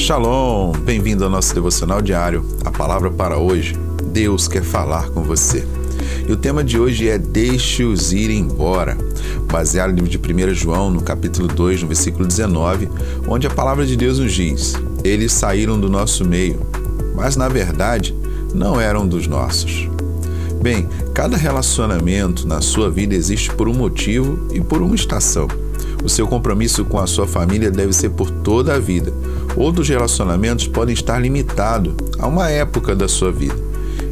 Shalom, bem-vindo ao nosso devocional diário. A palavra para hoje, Deus quer falar com você. E o tema de hoje é Deixe-os ir embora, baseado no livro de 1 João, no capítulo 2, no versículo 19, onde a palavra de Deus nos diz: Eles saíram do nosso meio, mas na verdade não eram dos nossos. Bem, cada relacionamento na sua vida existe por um motivo e por uma estação. O seu compromisso com a sua família deve ser por toda a vida. Outros relacionamentos podem estar limitados a uma época da sua vida.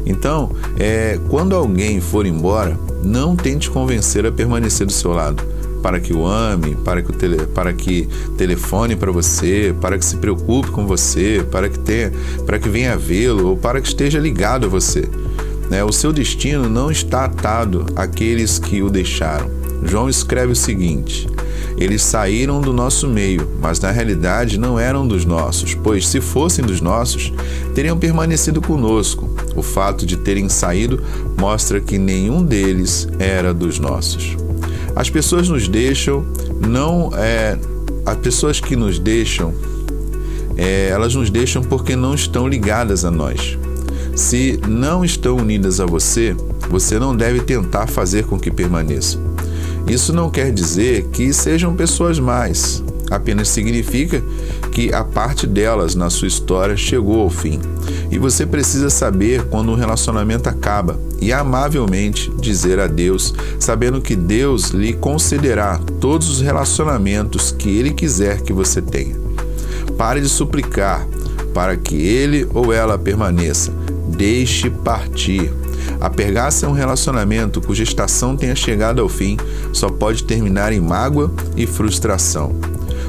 Então, é, quando alguém for embora, não tente convencer a permanecer do seu lado, para que o ame, para que, o tele, para que telefone para você, para que se preocupe com você, para que tenha, para que venha vê-lo ou para que esteja ligado a você. Né? O seu destino não está atado àqueles que o deixaram. João escreve o seguinte: eles saíram do nosso meio, mas na realidade não eram dos nossos, pois se fossem dos nossos, teriam permanecido conosco. O fato de terem saído mostra que nenhum deles era dos nossos. As pessoas nos deixam, não é, as pessoas que nos deixam, é, elas nos deixam porque não estão ligadas a nós. Se não estão unidas a você, você não deve tentar fazer com que permaneçam. Isso não quer dizer que sejam pessoas más, apenas significa que a parte delas na sua história chegou ao fim. E você precisa saber quando um relacionamento acaba e amavelmente dizer adeus, sabendo que Deus lhe concederá todos os relacionamentos que Ele quiser que você tenha. Pare de suplicar para que ele ou ela permaneça. Deixe partir. A um relacionamento cuja estação tenha chegado ao fim só pode terminar em mágoa e frustração.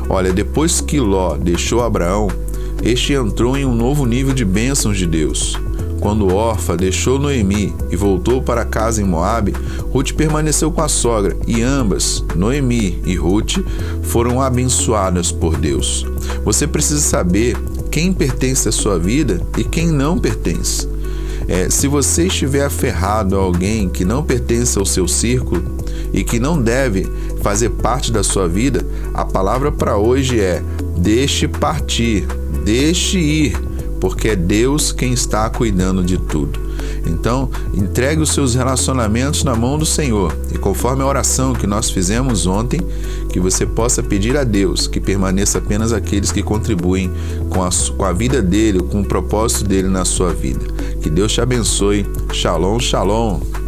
Olha, depois que Ló deixou Abraão, este entrou em um novo nível de bênçãos de Deus. Quando Orfa deixou Noemi e voltou para casa em Moabe, Ruth permaneceu com a sogra e ambas, Noemi e Ruth, foram abençoadas por Deus. Você precisa saber quem pertence à sua vida e quem não pertence. É, se você estiver aferrado a alguém que não pertence ao seu círculo e que não deve fazer parte da sua vida, a palavra para hoje é: deixe partir, deixe ir, porque é Deus quem está cuidando de tudo. Então, entregue os seus relacionamentos na mão do Senhor e, conforme a oração que nós fizemos ontem, que você possa pedir a Deus que permaneça apenas aqueles que contribuem com a, com a vida dele, com o propósito dele na sua vida. Que Deus te abençoe. Shalom, shalom.